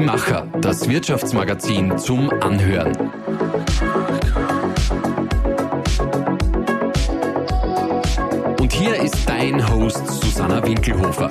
Die Macher, das Wirtschaftsmagazin zum Anhören. Und hier ist dein Host Susanna Winkelhofer.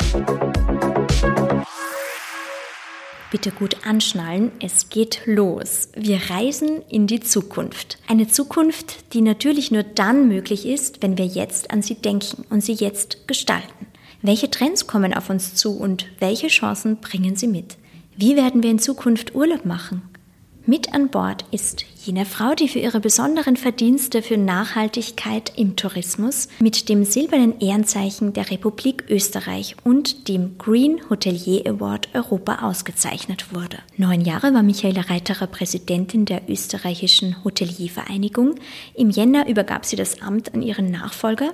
Bitte gut anschnallen, es geht los. Wir reisen in die Zukunft. Eine Zukunft, die natürlich nur dann möglich ist, wenn wir jetzt an sie denken und sie jetzt gestalten. Welche Trends kommen auf uns zu und welche Chancen bringen sie mit? Wie werden wir in Zukunft Urlaub machen? Mit an Bord ist jene Frau, die für ihre besonderen Verdienste für Nachhaltigkeit im Tourismus mit dem silbernen Ehrenzeichen der Republik Österreich und dem Green Hotelier Award Europa ausgezeichnet wurde. Neun Jahre war Michaela Reiterer Präsidentin der österreichischen Hoteliervereinigung. Im Jänner übergab sie das Amt an ihren Nachfolger.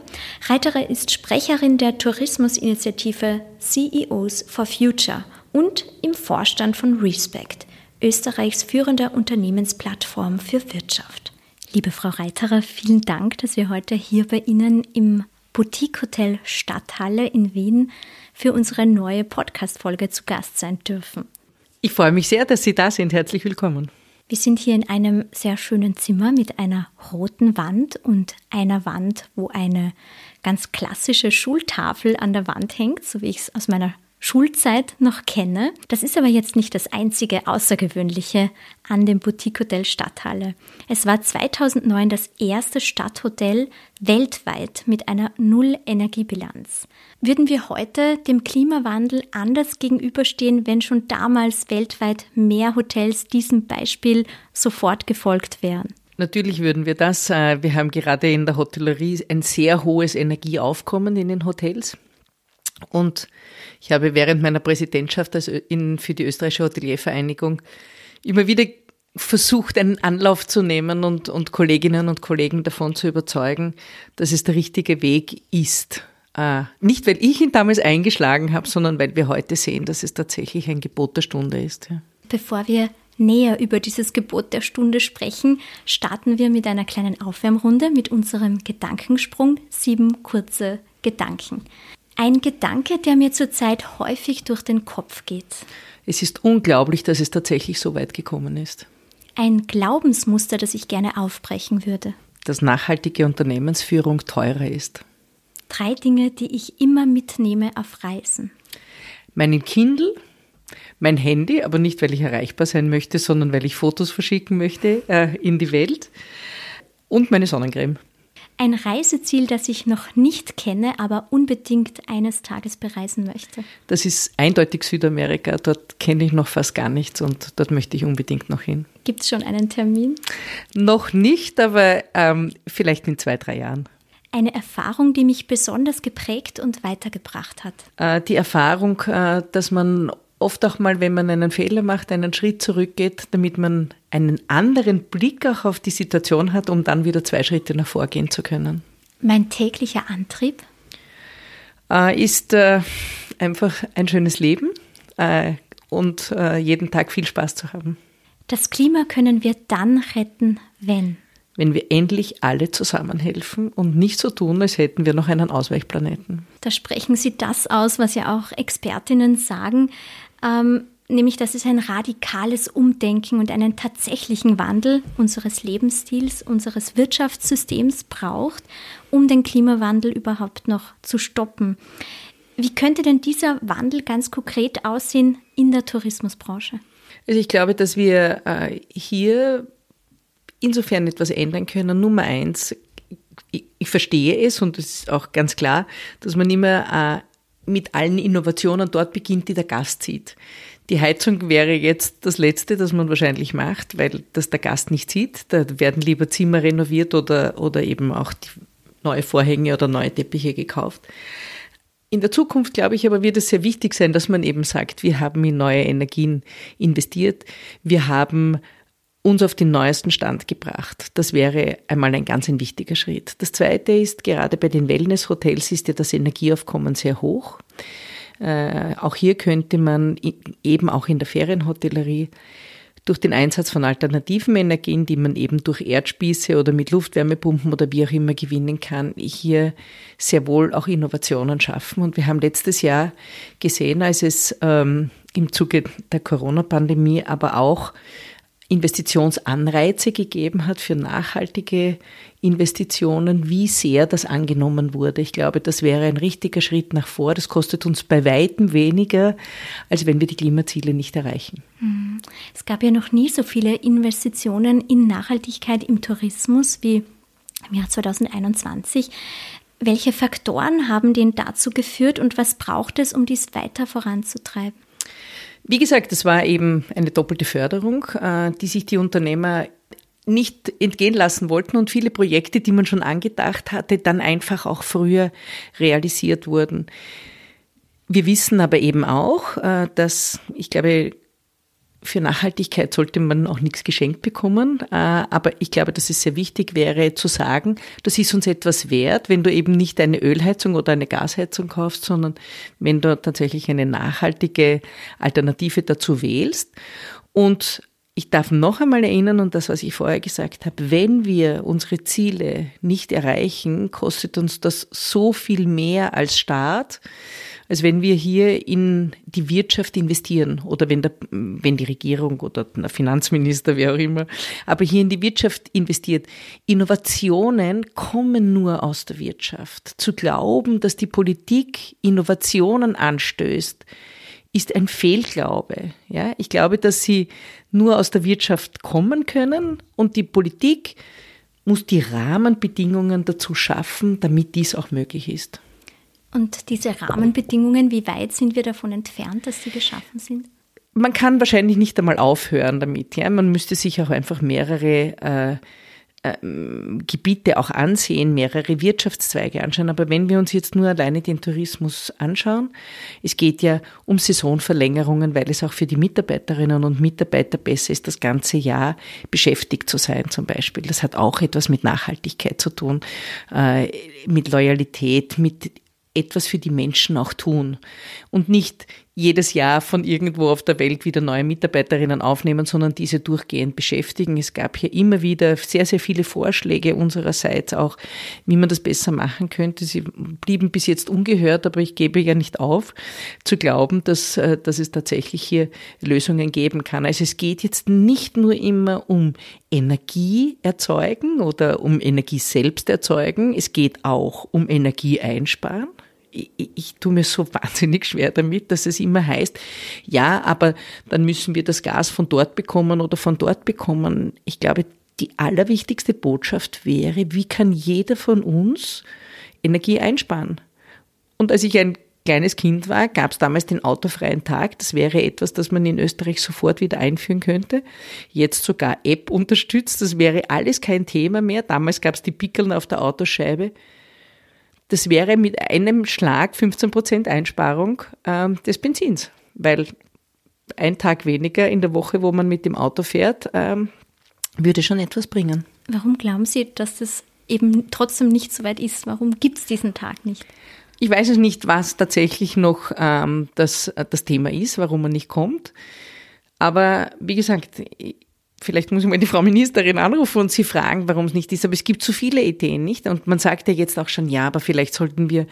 Reiterer ist Sprecherin der Tourismusinitiative CEOs for Future und im Vorstand von Respect. Österreichs führender Unternehmensplattform für Wirtschaft. Liebe Frau Reiterer, vielen Dank, dass wir heute hier bei Ihnen im Boutique Hotel Stadthalle in Wien für unsere neue Podcast-Folge zu Gast sein dürfen. Ich freue mich sehr, dass Sie da sind. Herzlich willkommen. Wir sind hier in einem sehr schönen Zimmer mit einer roten Wand und einer Wand, wo eine ganz klassische Schultafel an der Wand hängt, so wie ich es aus meiner Schulzeit noch kenne. Das ist aber jetzt nicht das einzige Außergewöhnliche an dem Boutique Hotel Stadthalle. Es war 2009 das erste Stadthotel weltweit mit einer Null-Energiebilanz. Würden wir heute dem Klimawandel anders gegenüberstehen, wenn schon damals weltweit mehr Hotels diesem Beispiel sofort gefolgt wären? Natürlich würden wir das. Äh, wir haben gerade in der Hotellerie ein sehr hohes Energieaufkommen in den Hotels. Und ich habe während meiner Präsidentschaft also für die österreichische Hoteliervereinigung immer wieder versucht, einen Anlauf zu nehmen und, und Kolleginnen und Kollegen davon zu überzeugen, dass es der richtige Weg ist. Äh, nicht, weil ich ihn damals eingeschlagen habe, sondern weil wir heute sehen, dass es tatsächlich ein Gebot der Stunde ist. Bevor wir näher über dieses Gebot der Stunde sprechen, starten wir mit einer kleinen Aufwärmrunde mit unserem Gedankensprung. Sieben kurze Gedanken. Ein Gedanke, der mir zurzeit häufig durch den Kopf geht. Es ist unglaublich, dass es tatsächlich so weit gekommen ist. Ein Glaubensmuster, das ich gerne aufbrechen würde. Dass nachhaltige Unternehmensführung teurer ist. Drei Dinge, die ich immer mitnehme auf Reisen. Meinen Kindle, mein Handy, aber nicht, weil ich erreichbar sein möchte, sondern weil ich Fotos verschicken möchte äh, in die Welt. Und meine Sonnencreme. Ein Reiseziel, das ich noch nicht kenne, aber unbedingt eines Tages bereisen möchte. Das ist eindeutig Südamerika. Dort kenne ich noch fast gar nichts und dort möchte ich unbedingt noch hin. Gibt es schon einen Termin? Noch nicht, aber ähm, vielleicht in zwei, drei Jahren. Eine Erfahrung, die mich besonders geprägt und weitergebracht hat. Äh, die Erfahrung, äh, dass man oft auch mal, wenn man einen Fehler macht, einen Schritt zurückgeht, damit man einen anderen Blick auch auf die Situation hat, um dann wieder zwei Schritte nach vorgehen zu können. Mein täglicher Antrieb? Äh, ist äh, einfach ein schönes Leben äh, und äh, jeden Tag viel Spaß zu haben. Das Klima können wir dann retten, wenn? Wenn wir endlich alle zusammenhelfen und nicht so tun, als hätten wir noch einen Ausweichplaneten. Da sprechen Sie das aus, was ja auch Expertinnen sagen ähm, nämlich dass es ein radikales Umdenken und einen tatsächlichen Wandel unseres Lebensstils, unseres Wirtschaftssystems braucht, um den Klimawandel überhaupt noch zu stoppen. Wie könnte denn dieser Wandel ganz konkret aussehen in der Tourismusbranche? Also ich glaube, dass wir äh, hier insofern etwas ändern können. Nummer eins, ich, ich verstehe es und es ist auch ganz klar, dass man immer äh, mit allen Innovationen dort beginnt, die der Gast sieht. Die Heizung wäre jetzt das Letzte, das man wahrscheinlich macht, weil das der Gast nicht sieht. Da werden lieber Zimmer renoviert oder, oder eben auch neue Vorhänge oder neue Teppiche gekauft. In der Zukunft, glaube ich, aber wird es sehr wichtig sein, dass man eben sagt, wir haben in neue Energien investiert, wir haben uns auf den neuesten Stand gebracht. Das wäre einmal ein ganz ein wichtiger Schritt. Das zweite ist, gerade bei den Wellnesshotels ist ja das Energieaufkommen sehr hoch. Äh, auch hier könnte man eben auch in der Ferienhotellerie durch den Einsatz von alternativen Energien, die man eben durch Erdspieße oder mit Luftwärmepumpen oder wie auch immer gewinnen kann, hier sehr wohl auch Innovationen schaffen. Und wir haben letztes Jahr gesehen, als es ähm, im Zuge der Corona-Pandemie aber auch Investitionsanreize gegeben hat für nachhaltige Investitionen, wie sehr das angenommen wurde. Ich glaube, das wäre ein richtiger Schritt nach vor. Das kostet uns bei weitem weniger, als wenn wir die Klimaziele nicht erreichen. Mhm. Es gab ja noch nie so viele Investitionen in Nachhaltigkeit im Tourismus wie im Jahr 2021. Welche Faktoren haben denn dazu geführt und was braucht es, um dies weiter voranzutreiben? Wie gesagt, es war eben eine doppelte Förderung, äh, die sich die Unternehmer nicht entgehen lassen wollten und viele Projekte, die man schon angedacht hatte, dann einfach auch früher realisiert wurden. Wir wissen aber eben auch, äh, dass ich glaube, für Nachhaltigkeit sollte man auch nichts geschenkt bekommen. Äh, aber ich glaube, dass es sehr wichtig wäre zu sagen, das ist uns etwas wert, wenn du eben nicht eine Ölheizung oder eine Gasheizung kaufst, sondern wenn du tatsächlich eine nachhaltige Alternative dazu wählst. Und ich darf noch einmal erinnern, und das, was ich vorher gesagt habe, wenn wir unsere Ziele nicht erreichen, kostet uns das so viel mehr als Staat als wenn wir hier in die Wirtschaft investieren oder wenn, der, wenn die Regierung oder der Finanzminister, wer auch immer, aber hier in die Wirtschaft investiert. Innovationen kommen nur aus der Wirtschaft. Zu glauben, dass die Politik Innovationen anstößt, ist ein Fehlglaube. Ja, ich glaube, dass sie nur aus der Wirtschaft kommen können und die Politik muss die Rahmenbedingungen dazu schaffen, damit dies auch möglich ist. Und diese Rahmenbedingungen, wie weit sind wir davon entfernt, dass sie geschaffen sind? Man kann wahrscheinlich nicht einmal aufhören damit. Ja? Man müsste sich auch einfach mehrere äh, äh, Gebiete auch ansehen, mehrere Wirtschaftszweige anschauen. Aber wenn wir uns jetzt nur alleine den Tourismus anschauen, es geht ja um Saisonverlängerungen, weil es auch für die Mitarbeiterinnen und Mitarbeiter besser ist, das ganze Jahr beschäftigt zu sein zum Beispiel. Das hat auch etwas mit Nachhaltigkeit zu tun, äh, mit Loyalität, mit etwas für die Menschen auch tun und nicht jedes Jahr von irgendwo auf der Welt wieder neue Mitarbeiterinnen aufnehmen, sondern diese durchgehend beschäftigen. Es gab hier immer wieder sehr, sehr viele Vorschläge unsererseits auch, wie man das besser machen könnte. Sie blieben bis jetzt ungehört, aber ich gebe ja nicht auf, zu glauben, dass, äh, dass es tatsächlich hier Lösungen geben kann. Also es geht jetzt nicht nur immer um Energie erzeugen oder um Energie selbst erzeugen, es geht auch um Energie einsparen ich, ich tue mir so wahnsinnig schwer damit, dass es immer heißt, ja, aber dann müssen wir das Gas von dort bekommen oder von dort bekommen. Ich glaube, die allerwichtigste Botschaft wäre, wie kann jeder von uns Energie einsparen? Und als ich ein kleines Kind war, gab es damals den autofreien Tag. Das wäre etwas, das man in Österreich sofort wieder einführen könnte. Jetzt sogar App unterstützt. Das wäre alles kein Thema mehr. Damals gab es die Pickeln auf der Autoscheibe. Das wäre mit einem Schlag 15 Prozent Einsparung ähm, des Benzins, weil ein Tag weniger in der Woche, wo man mit dem Auto fährt, ähm, würde schon etwas bringen. Warum glauben Sie, dass das eben trotzdem nicht so weit ist? Warum gibt es diesen Tag nicht? Ich weiß es nicht, was tatsächlich noch ähm, das, das Thema ist, warum man nicht kommt. Aber wie gesagt, vielleicht muss ich mal die Frau Ministerin anrufen und sie fragen, warum es nicht ist. Aber es gibt so viele Ideen, nicht? Und man sagt ja jetzt auch schon, ja, aber vielleicht sollten wir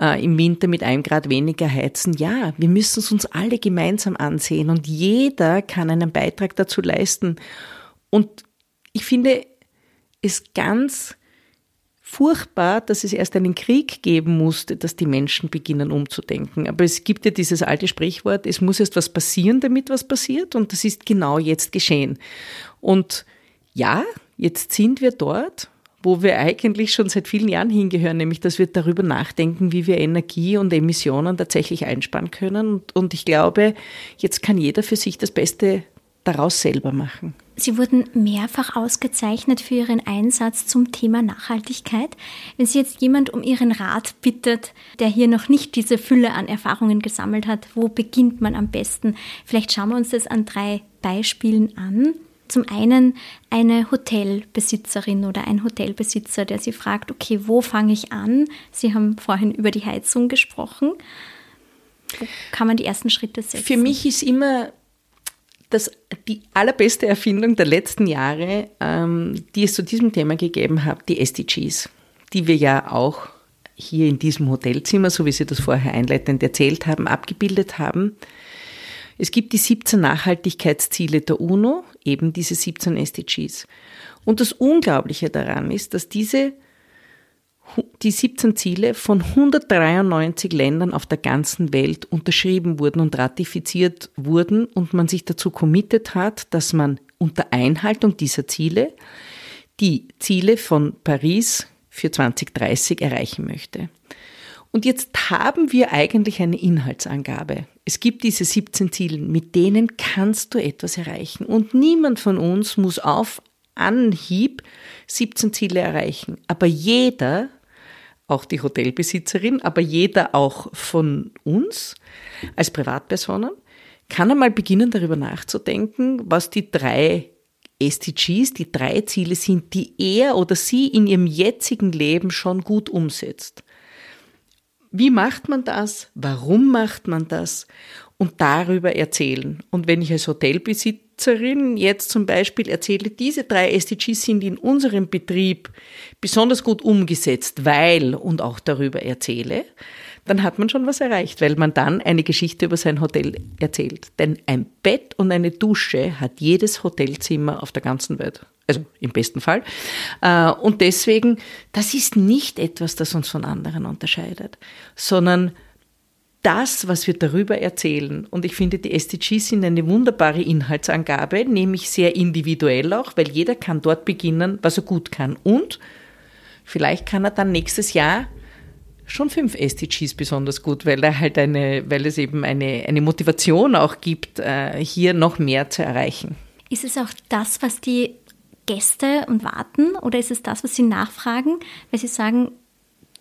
äh, im Winter mit einem Grad weniger heizen. Ja, wir müssen es uns alle gemeinsam ansehen und jeder kann einen Beitrag dazu leisten. Und ich finde es ganz furchtbar, dass es erst einen Krieg geben musste, dass die Menschen beginnen umzudenken. Aber es gibt ja dieses alte Sprichwort, es muss erst was passieren, damit was passiert. Und das ist genau jetzt geschehen. Und ja, jetzt sind wir dort, wo wir eigentlich schon seit vielen Jahren hingehören, nämlich dass wir darüber nachdenken, wie wir Energie und Emissionen tatsächlich einsparen können. Und, ich glaube, jetzt kann jeder für sich das Beste daraus selber machen. Sie wurden mehrfach ausgezeichnet für Ihren Einsatz zum Thema Nachhaltigkeit. Wenn Sie jetzt jemand um Ihren Rat bittet, der hier noch nicht diese Fülle an Erfahrungen gesammelt hat, wo beginnt man am besten? Vielleicht schauen wir uns das an drei Beispielen an. Zum einen eine Hotelbesitzerin oder ein Hotelbesitzer, der Sie fragt, okay, wo fange ich an? Sie haben vorhin über die Heizung gesprochen. Wo kann man die ersten Schritte setzen? Für mich ist immer das, die allerbeste Erfindung der letzten Jahre, ähm, die es zu diesem Thema gegeben hat, die SDGs, die wir ja auch hier in diesem Hotelzimmer, so wie Sie das vorher einleitend erzählt haben, abgebildet haben. Es gibt die 17 Nachhaltigkeitsziele der UNO, eben diese 17 SDGs. Und das Unglaubliche daran ist, dass diese die 17 Ziele von 193 Ländern auf der ganzen Welt unterschrieben wurden und ratifiziert wurden und man sich dazu committet hat, dass man unter Einhaltung dieser Ziele die Ziele von Paris für 2030 erreichen möchte. Und jetzt haben wir eigentlich eine Inhaltsangabe. Es gibt diese 17 Ziele, mit denen kannst du etwas erreichen. Und niemand von uns muss auf Anhieb 17 Ziele erreichen. Aber jeder, auch die Hotelbesitzerin, aber jeder auch von uns als Privatpersonen, kann einmal beginnen darüber nachzudenken, was die drei SDGs, die drei Ziele sind, die er oder sie in ihrem jetzigen Leben schon gut umsetzt. Wie macht man das? Warum macht man das? Und darüber erzählen. Und wenn ich als Hotelbesitzerin jetzt zum Beispiel erzähle, diese drei SDGs sind in unserem Betrieb besonders gut umgesetzt, weil und auch darüber erzähle, dann hat man schon was erreicht, weil man dann eine Geschichte über sein Hotel erzählt. Denn ein Bett und eine Dusche hat jedes Hotelzimmer auf der ganzen Welt. Also im besten Fall. Äh, und deswegen, das ist nicht etwas, das uns von anderen unterscheidet, sondern das, was wir darüber erzählen. Und ich finde, die SDGs sind eine wunderbare Inhaltsangabe, nämlich sehr individuell auch, weil jeder kann dort beginnen, was er gut kann. Und vielleicht kann er dann nächstes Jahr schon fünf SDGs besonders gut, weil er halt eine, weil es eben eine, eine Motivation auch gibt, äh, hier noch mehr zu erreichen. Ist es auch das, was die Gäste und warten oder ist es das, was sie nachfragen? Weil sie sagen,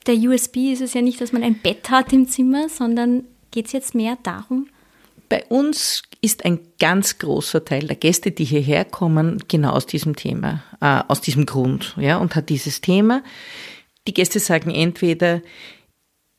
der USB ist es ja nicht, dass man ein Bett hat im Zimmer, sondern geht es jetzt mehr darum? Bei uns ist ein ganz großer Teil der Gäste, die hierher kommen, genau aus diesem Thema, äh, aus diesem Grund, ja, und hat dieses Thema. Die Gäste sagen entweder,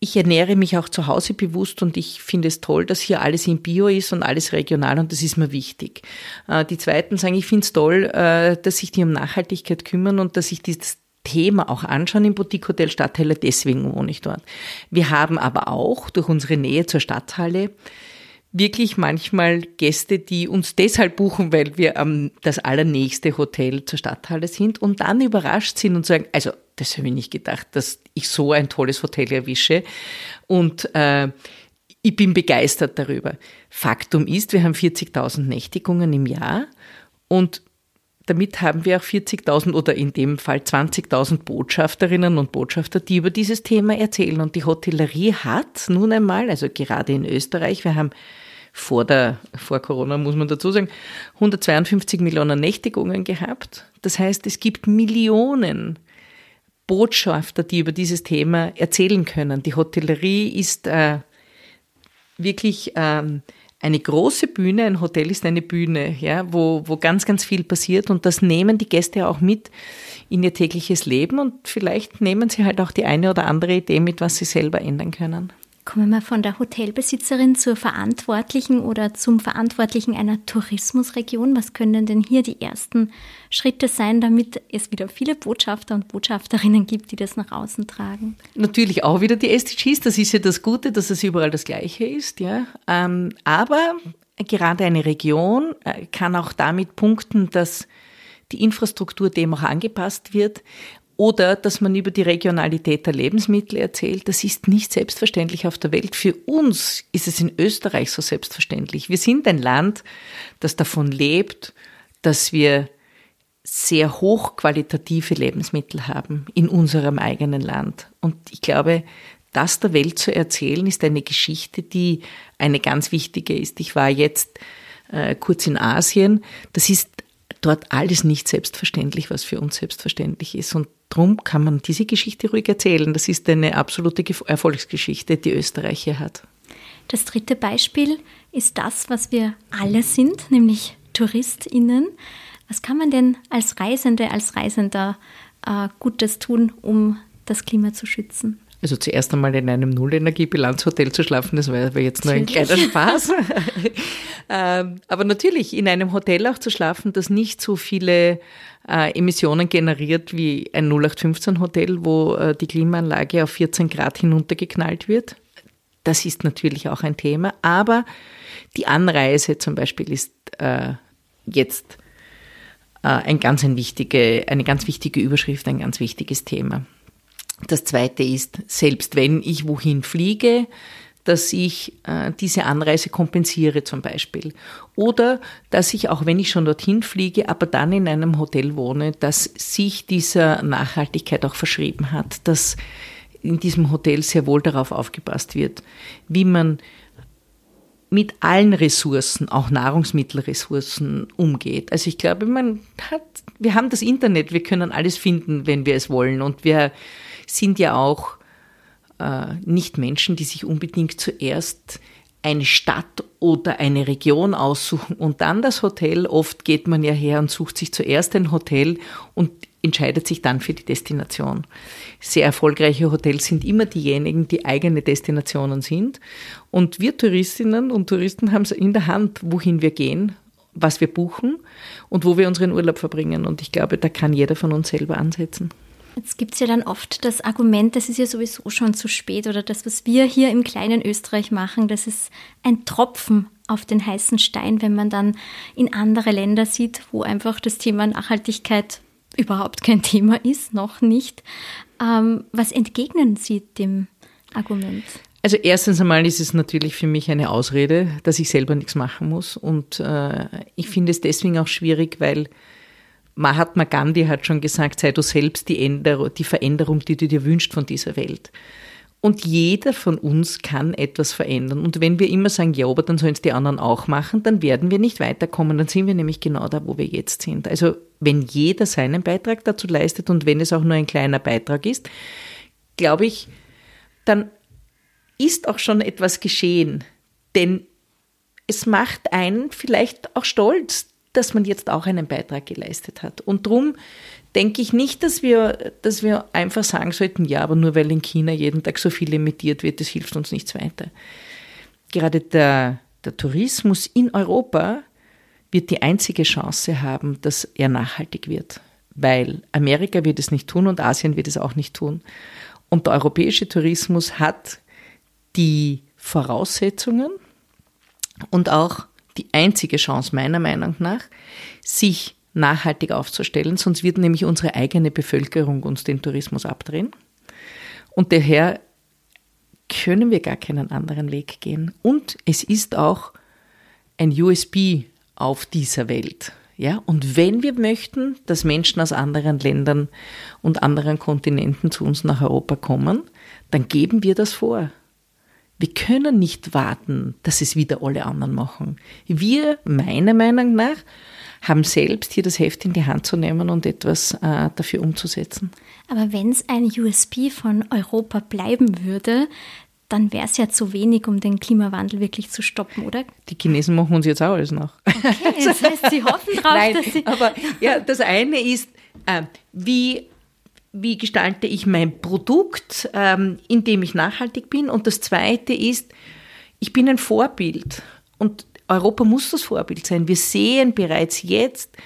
ich ernähre mich auch zu Hause bewusst und ich finde es toll, dass hier alles in Bio ist und alles regional und das ist mir wichtig. Äh, die Zweiten sagen, ich finde es toll, äh, dass sich die um Nachhaltigkeit kümmern und dass sich dieses Thema auch anschauen im Boutique Hotel Stadthalle, deswegen wohne ich dort. Wir haben aber auch durch unsere Nähe zur Stadthalle wirklich manchmal Gäste, die uns deshalb buchen, weil wir am das allernächste Hotel zur Stadthalle sind und dann überrascht sind und sagen, also das habe ich nicht gedacht, dass ich so ein tolles Hotel erwische. Und äh, ich bin begeistert darüber. Faktum ist, wir haben 40.000 Nächtigungen im Jahr und damit haben wir auch 40.000 oder in dem Fall 20.000 Botschafterinnen und Botschafter, die über dieses Thema erzählen. Und die Hotellerie hat nun einmal, also gerade in Österreich, wir haben vor der, vor Corona muss man dazu sagen, 152 Millionen Nächtigungen gehabt. Das heißt, es gibt Millionen Botschafter, die über dieses Thema erzählen können. Die Hotellerie ist äh, wirklich ähm, eine große Bühne, ein Hotel ist eine Bühne, ja, wo, wo ganz, ganz viel passiert und das nehmen die Gäste auch mit in ihr tägliches Leben und vielleicht nehmen sie halt auch die eine oder andere Idee mit, was sie selber ändern können. Kommen wir von der Hotelbesitzerin zur Verantwortlichen oder zum Verantwortlichen einer Tourismusregion. Was können denn hier die ersten Schritte sein, damit es wieder viele Botschafter und Botschafterinnen gibt, die das nach außen tragen? Natürlich auch wieder die SDGs. Das ist ja das Gute, dass es überall das Gleiche ist. Ja. Ähm, aber gerade eine Region äh, kann auch damit punkten, dass die Infrastruktur dem auch angepasst wird oder dass man über die Regionalität der Lebensmittel erzählt, das ist nicht selbstverständlich auf der Welt. Für uns ist es in Österreich so selbstverständlich. Wir sind ein Land, das davon lebt, dass wir sehr hochqualitative Lebensmittel haben in unserem eigenen Land. Und ich glaube, das der Welt zu erzählen, ist eine Geschichte, die eine ganz wichtige ist. Ich war jetzt äh, kurz in Asien. Das ist dort alles nicht selbstverständlich, was für uns selbstverständlich ist. Und darum kann man diese Geschichte ruhig erzählen. Das ist eine absolute Erfolgsgeschichte, die Österreich hier hat. Das dritte Beispiel ist das, was wir alle sind, nämlich TouristInnen. Was kann man denn als Reisende, als Reisender äh, Gutes tun, um das Klima zu schützen? Also zuerst einmal in einem Nullenergiebilanzhotel zu schlafen, das war jetzt nur ein kleiner Spaß. Ähm, aber natürlich in einem Hotel auch zu schlafen, das nicht so viele äh, Emissionen generiert wie ein 0815 Hotel, wo äh, die Klimaanlage auf 14 Grad hinuntergeknallt wird. Das ist natürlich auch ein Thema, aber die Anreise zum Beispiel ist äh, jetzt ein ganz ein wichtige, eine ganz wichtige Überschrift, ein ganz wichtiges Thema. Das zweite ist, selbst wenn ich wohin fliege, dass ich äh, diese Anreise kompensiere zum Beispiel. Oder dass ich, auch wenn ich schon dorthin fliege, aber dann in einem Hotel wohne, das sich dieser Nachhaltigkeit auch verschrieben hat, dass in diesem Hotel sehr wohl darauf aufgepasst wird, wie man mit allen Ressourcen, auch Nahrungsmittelressourcen umgeht. Also ich glaube, man hat, wir haben das Internet, wir können alles finden, wenn wir es wollen. Und wir sind ja auch äh, nicht Menschen, die sich unbedingt zuerst eine Stadt oder eine Region aussuchen und dann das Hotel. Oft geht man ja her und sucht sich zuerst ein Hotel und entscheidet sich dann für die Destination. Sehr erfolgreiche Hotels sind immer diejenigen, die eigene Destinationen sind. Und wir Touristinnen und Touristen haben es in der Hand, wohin wir gehen, was wir buchen und wo wir unseren Urlaub verbringen. Und ich glaube, da kann jeder von uns selber ansetzen. Jetzt gibt es ja dann oft das Argument, das ist ja sowieso schon zu spät oder das, was wir hier im kleinen Österreich machen, das ist ein Tropfen auf den heißen Stein, wenn man dann in andere Länder sieht, wo einfach das Thema Nachhaltigkeit überhaupt kein Thema ist, noch nicht. Ähm, was entgegnen Sie dem Argument? Also erstens einmal ist es natürlich für mich eine Ausrede, dass ich selber nichts machen muss. Und äh, ich finde es deswegen auch schwierig, weil Mahatma Gandhi hat schon gesagt, sei du selbst die, Änderung, die Veränderung, die du dir wünschst von dieser Welt. Und jeder von uns kann etwas verändern. Und wenn wir immer sagen, ja, aber dann sollen es die anderen auch machen, dann werden wir nicht weiterkommen. Dann sind wir nämlich genau da, wo wir jetzt sind. Also wenn jeder seinen Beitrag dazu leistet und wenn es auch nur ein kleiner Beitrag ist, glaube ich, dann ist auch schon etwas geschehen. Denn es macht einen vielleicht auch stolz, dass man jetzt auch einen Beitrag geleistet hat. Und darum denke ich nicht, dass wir, dass wir einfach sagen sollten, ja, aber nur weil in China jeden Tag so viel emittiert wird, das hilft uns nichts weiter. Gerade der, der Tourismus in Europa wird die einzige Chance haben, dass er nachhaltig wird. Weil Amerika wird es nicht tun und Asien wird es auch nicht tun. Und der europäische Tourismus hat die Voraussetzungen und auch die einzige Chance meiner Meinung nach, sich nachhaltig aufzustellen, sonst wird nämlich unsere eigene Bevölkerung uns den Tourismus abdrehen. Und daher können wir gar keinen anderen Weg gehen. Und es ist auch ein USB auf dieser Welt. Ja, und wenn wir möchten, dass Menschen aus anderen Ländern und anderen Kontinenten zu uns nach Europa kommen, dann geben wir das vor. Wir können nicht warten, dass es wieder alle anderen machen. Wir, meiner Meinung nach, haben selbst hier das Heft in die Hand zu nehmen und etwas äh, dafür umzusetzen. Aber wenn es ein USB von Europa bleiben würde, dann wäre es ja zu wenig, um den Klimawandel wirklich zu stoppen, oder? Die Chinesen machen uns jetzt auch alles nach. Okay, das heißt, sie hoffen drauf, Nein, dass sie. Aber ja, das eine ist, äh, wie wie gestalte ich mein Produkt, ähm, indem ich nachhaltig bin. Und das Zweite ist, ich bin ein Vorbild. Und Europa muss das Vorbild sein. Wir sehen bereits jetzt,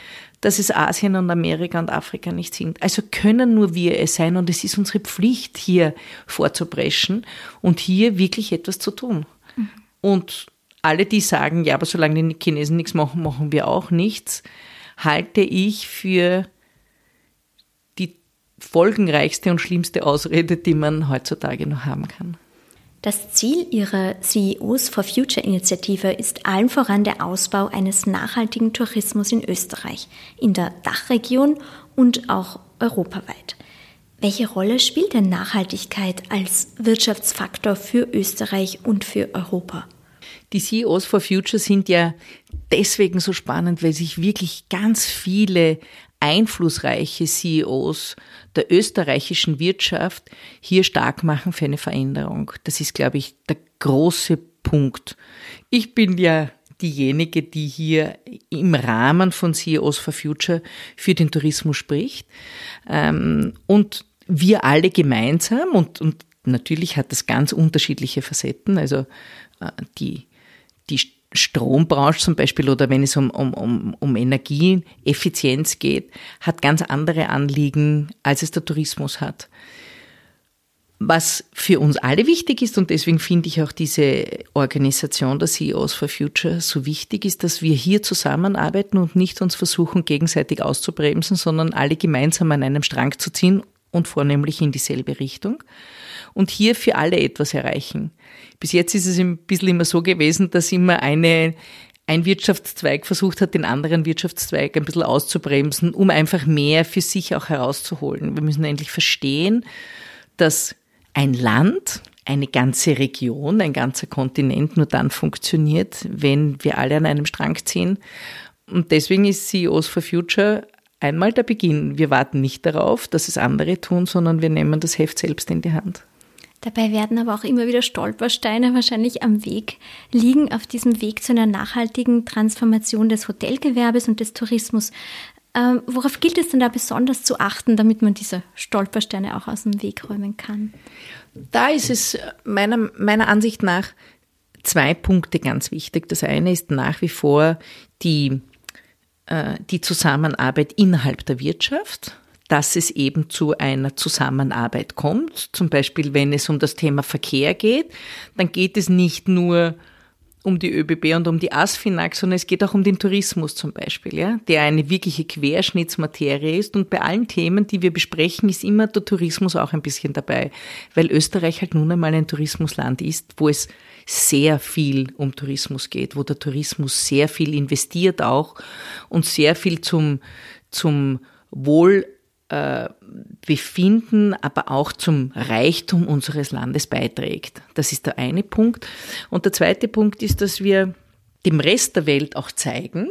dass es Asien und Amerika und Afrika nicht sind. Also können nur wir es sein und es ist unsere Pflicht, hier vorzupreschen und hier wirklich etwas zu tun. Mhm. Und alle, die sagen, ja, aber solange die Chinesen nichts machen, machen wir auch nichts, halte ich für folgenreichste und schlimmste Ausrede, die man heutzutage noch haben kann. Das Ziel ihrer CEOs for Future Initiative ist allen voran der Ausbau eines nachhaltigen Tourismus in Österreich, in der Dachregion und auch europaweit. Welche Rolle spielt denn Nachhaltigkeit als Wirtschaftsfaktor für Österreich und für Europa? Die CEOs for Future sind ja deswegen so spannend, weil sich wirklich ganz viele einflussreiche CEOs der österreichischen Wirtschaft hier stark machen für eine Veränderung. Das ist, glaube ich, der große Punkt. Ich bin ja diejenige, die hier im Rahmen von CEOs for Future für den Tourismus spricht. Ähm, und wir alle gemeinsam, und, und natürlich hat das ganz unterschiedliche Facetten, also äh, die, die Strombranche zum Beispiel oder wenn es um, um, um, um Energieeffizienz geht, hat ganz andere Anliegen, als es der Tourismus hat. Was für uns alle wichtig ist, und deswegen finde ich auch diese Organisation der CEOs for Future so wichtig, ist, dass wir hier zusammenarbeiten und nicht uns versuchen, gegenseitig auszubremsen, sondern alle gemeinsam an einem Strang zu ziehen und vornehmlich in dieselbe Richtung und hier für alle etwas erreichen. Bis jetzt ist es ein bisschen immer so gewesen, dass immer eine, ein Wirtschaftszweig versucht hat, den anderen Wirtschaftszweig ein bisschen auszubremsen, um einfach mehr für sich auch herauszuholen. Wir müssen endlich verstehen, dass ein Land, eine ganze Region, ein ganzer Kontinent nur dann funktioniert, wenn wir alle an einem Strang ziehen. Und deswegen ist CEOs for Future einmal der Beginn. Wir warten nicht darauf, dass es andere tun, sondern wir nehmen das Heft selbst in die Hand. Dabei werden aber auch immer wieder Stolpersteine wahrscheinlich am Weg liegen, auf diesem Weg zu einer nachhaltigen Transformation des Hotelgewerbes und des Tourismus. Ähm, worauf gilt es denn da besonders zu achten, damit man diese Stolpersteine auch aus dem Weg räumen kann? Da ist es meiner, meiner Ansicht nach zwei Punkte ganz wichtig. Das eine ist nach wie vor die, die Zusammenarbeit innerhalb der Wirtschaft dass es eben zu einer Zusammenarbeit kommt. Zum Beispiel, wenn es um das Thema Verkehr geht, dann geht es nicht nur um die ÖBB und um die ASFINAG, sondern es geht auch um den Tourismus zum Beispiel, ja, der eine wirkliche Querschnittsmaterie ist. Und bei allen Themen, die wir besprechen, ist immer der Tourismus auch ein bisschen dabei, weil Österreich halt nun einmal ein Tourismusland ist, wo es sehr viel um Tourismus geht, wo der Tourismus sehr viel investiert auch und sehr viel zum, zum Wohl äh, Befinden, aber auch zum Reichtum unseres Landes beiträgt. Das ist der eine Punkt. Und der zweite Punkt ist, dass wir dem Rest der Welt auch zeigen,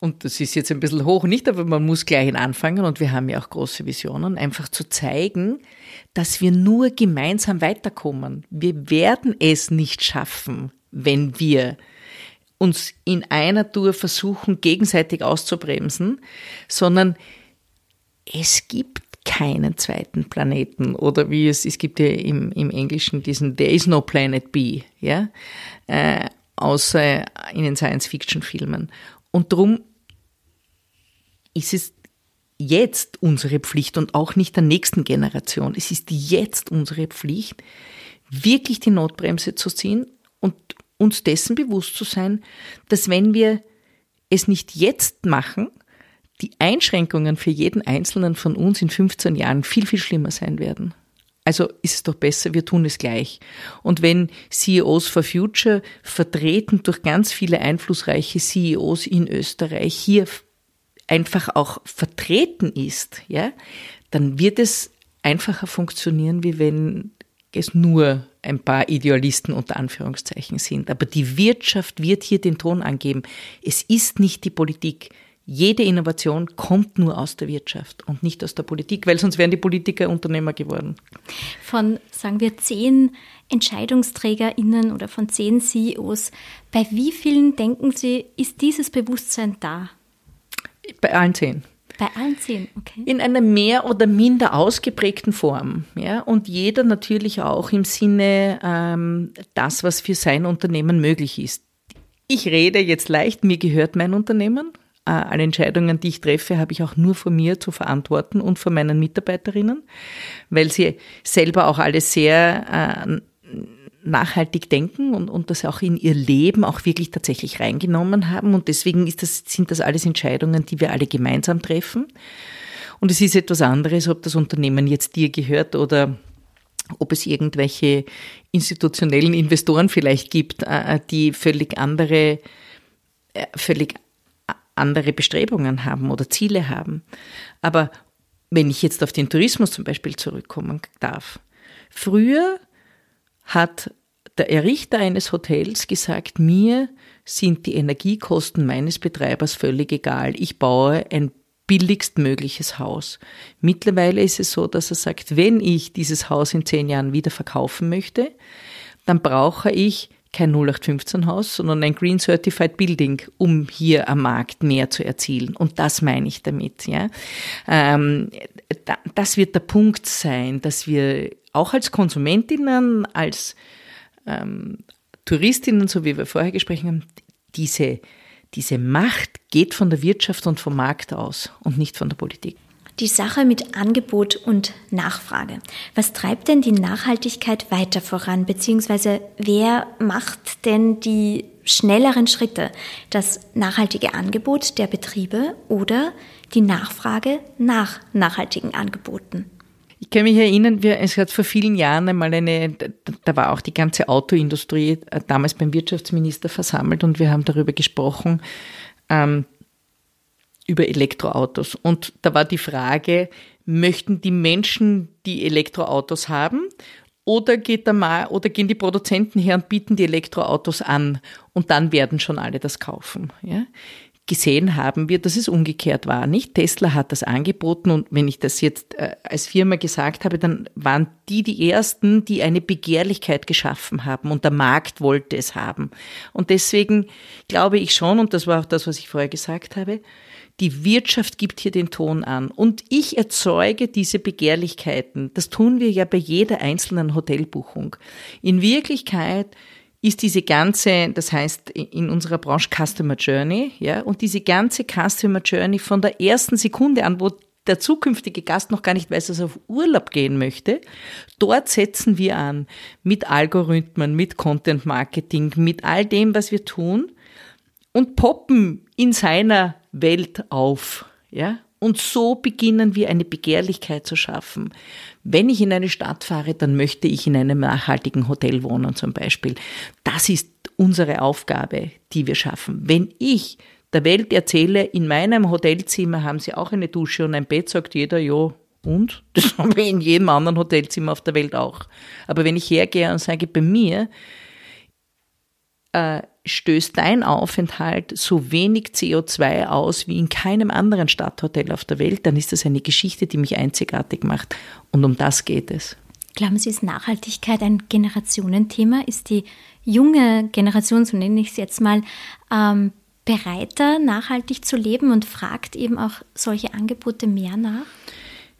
und das ist jetzt ein bisschen hoch, nicht, aber man muss gleich anfangen und wir haben ja auch große Visionen, einfach zu zeigen, dass wir nur gemeinsam weiterkommen. Wir werden es nicht schaffen, wenn wir uns in einer Tour versuchen, gegenseitig auszubremsen, sondern es gibt keinen zweiten Planeten oder wie es, es gibt ja im, im Englischen diesen There is no planet B, ja, äh, außer in den Science-Fiction-Filmen. Und darum ist es jetzt unsere Pflicht und auch nicht der nächsten Generation. Es ist jetzt unsere Pflicht, wirklich die Notbremse zu ziehen und uns dessen bewusst zu sein, dass wenn wir es nicht jetzt machen, die Einschränkungen für jeden Einzelnen von uns in 15 Jahren viel, viel schlimmer sein werden. Also ist es doch besser, wir tun es gleich. Und wenn CEOs for Future vertreten durch ganz viele einflussreiche CEOs in Österreich hier einfach auch vertreten ist, ja, dann wird es einfacher funktionieren, wie wenn es nur ein paar Idealisten unter Anführungszeichen sind. Aber die Wirtschaft wird hier den Ton angeben. Es ist nicht die Politik. Jede Innovation kommt nur aus der Wirtschaft und nicht aus der Politik, weil sonst wären die Politiker Unternehmer geworden. Von, sagen wir, zehn EntscheidungsträgerInnen oder von zehn CEOs, bei wie vielen denken Sie, ist dieses Bewusstsein da? Bei allen zehn. Bei allen zehn, okay. In einer mehr oder minder ausgeprägten Form. Ja? Und jeder natürlich auch im Sinne ähm, das, was für sein Unternehmen möglich ist. Ich rede jetzt leicht, mir gehört mein Unternehmen, alle Entscheidungen, die ich treffe, habe ich auch nur von mir zu verantworten und von meinen Mitarbeiterinnen, weil sie selber auch alle sehr äh, nachhaltig denken und, und das auch in ihr Leben auch wirklich tatsächlich reingenommen haben. Und deswegen ist das, sind das alles Entscheidungen, die wir alle gemeinsam treffen. Und es ist etwas anderes, ob das Unternehmen jetzt dir gehört oder ob es irgendwelche institutionellen Investoren vielleicht gibt, äh, die völlig andere, völlig andere Bestrebungen haben oder Ziele haben. Aber wenn ich jetzt auf den Tourismus zum Beispiel zurückkommen darf. Früher hat der Errichter eines Hotels gesagt, mir sind die Energiekosten meines Betreibers völlig egal. Ich baue ein billigstmögliches Haus. Mittlerweile ist es so, dass er sagt, wenn ich dieses Haus in zehn Jahren wieder verkaufen möchte, dann brauche ich kein 0815-Haus, sondern ein Green Certified Building, um hier am Markt mehr zu erzielen. Und das meine ich damit. Ja. Ähm, das wird der Punkt sein, dass wir auch als Konsumentinnen, als ähm, Touristinnen, so wie wir vorher gesprochen haben, diese, diese Macht geht von der Wirtschaft und vom Markt aus und nicht von der Politik. Die Sache mit Angebot und Nachfrage. Was treibt denn die Nachhaltigkeit weiter voran, beziehungsweise wer macht denn die schnelleren Schritte? Das nachhaltige Angebot der Betriebe oder die Nachfrage nach nachhaltigen Angeboten? Ich kann mich erinnern, wir, es hat vor vielen Jahren einmal eine, da war auch die ganze Autoindustrie äh, damals beim Wirtschaftsminister versammelt und wir haben darüber gesprochen, ähm, über Elektroautos. Und da war die Frage, möchten die Menschen die Elektroautos haben oder, geht der Ma oder gehen die Produzenten her und bieten die Elektroautos an und dann werden schon alle das kaufen. Ja? Gesehen haben wir, dass es umgekehrt war. Nicht Tesla hat das angeboten und wenn ich das jetzt äh, als Firma gesagt habe, dann waren die die ersten, die eine Begehrlichkeit geschaffen haben und der Markt wollte es haben. Und deswegen glaube ich schon, und das war auch das, was ich vorher gesagt habe, die Wirtschaft gibt hier den Ton an. Und ich erzeuge diese Begehrlichkeiten. Das tun wir ja bei jeder einzelnen Hotelbuchung. In Wirklichkeit ist diese ganze, das heißt in unserer Branche Customer Journey, ja, und diese ganze Customer Journey von der ersten Sekunde an, wo der zukünftige Gast noch gar nicht weiß, dass er auf Urlaub gehen möchte, dort setzen wir an mit Algorithmen, mit Content Marketing, mit all dem, was wir tun und poppen in seiner Welt auf. Ja? Und so beginnen wir eine Begehrlichkeit zu schaffen. Wenn ich in eine Stadt fahre, dann möchte ich in einem nachhaltigen Hotel wohnen zum Beispiel. Das ist unsere Aufgabe, die wir schaffen. Wenn ich der Welt erzähle, in meinem Hotelzimmer haben sie auch eine Dusche und ein Bett, sagt jeder, ja, und? Das haben wir in jedem anderen Hotelzimmer auf der Welt auch. Aber wenn ich hergehe und sage, bei mir äh, stößt dein Aufenthalt so wenig CO2 aus wie in keinem anderen Stadthotel auf der Welt, dann ist das eine Geschichte, die mich einzigartig macht. Und um das geht es. Glauben Sie, ist Nachhaltigkeit ein Generationenthema? Ist die junge Generation, so nenne ich es jetzt mal, ähm, bereiter, nachhaltig zu leben und fragt eben auch solche Angebote mehr nach?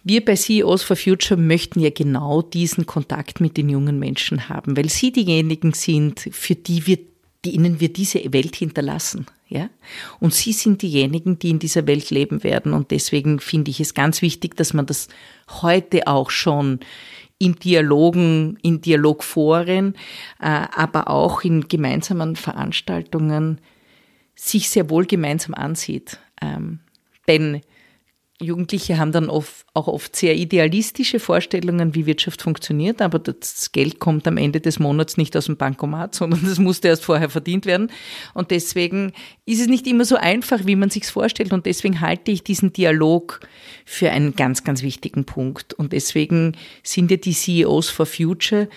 Wir bei CEOs for Future möchten ja genau diesen Kontakt mit den jungen Menschen haben, weil sie diejenigen sind, für die wir die ihnen wir diese Welt hinterlassen. Ja? Und sie sind diejenigen, die in dieser Welt leben werden. Und deswegen finde ich es ganz wichtig, dass man das heute auch schon in Dialogen, in Dialogforen, äh, aber auch in gemeinsamen Veranstaltungen sich sehr wohl gemeinsam ansieht. Ähm, denn Jugendliche haben dann oft, auch oft sehr idealistische Vorstellungen, wie Wirtschaft funktioniert, aber das Geld kommt am Ende des Monats nicht aus dem Bankomat, sondern das musste erst vorher verdient werden. Und deswegen ist es nicht immer so einfach, wie man sich vorstellt. Und deswegen halte ich diesen Dialog für einen ganz, ganz wichtigen Punkt. Und deswegen sind ja die CEOs for Future,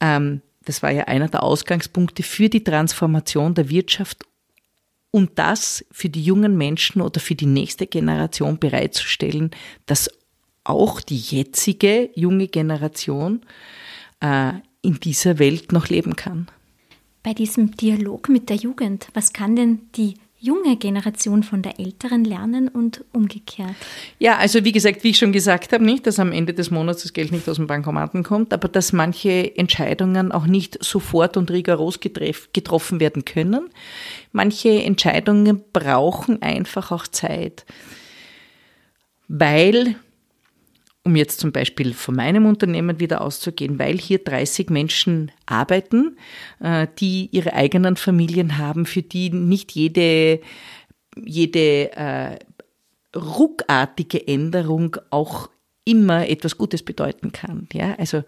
ähm, das war ja einer der Ausgangspunkte für die Transformation der Wirtschaft und das für die jungen Menschen oder für die nächste Generation bereitzustellen, dass auch die jetzige junge Generation äh, in dieser Welt noch leben kann. Bei diesem Dialog mit der Jugend, was kann denn die junge Generation von der älteren lernen und umgekehrt? Ja, also wie gesagt, wie ich schon gesagt habe, nicht, dass am Ende des Monats das Geld nicht aus dem Bankomaten kommt, aber dass manche Entscheidungen auch nicht sofort und rigoros getroffen werden können. Manche Entscheidungen brauchen einfach auch Zeit, weil um jetzt zum Beispiel von meinem Unternehmen wieder auszugehen, weil hier 30 Menschen arbeiten, äh, die ihre eigenen Familien haben, für die nicht jede, jede äh, ruckartige Änderung auch immer etwas Gutes bedeuten kann. Ja, also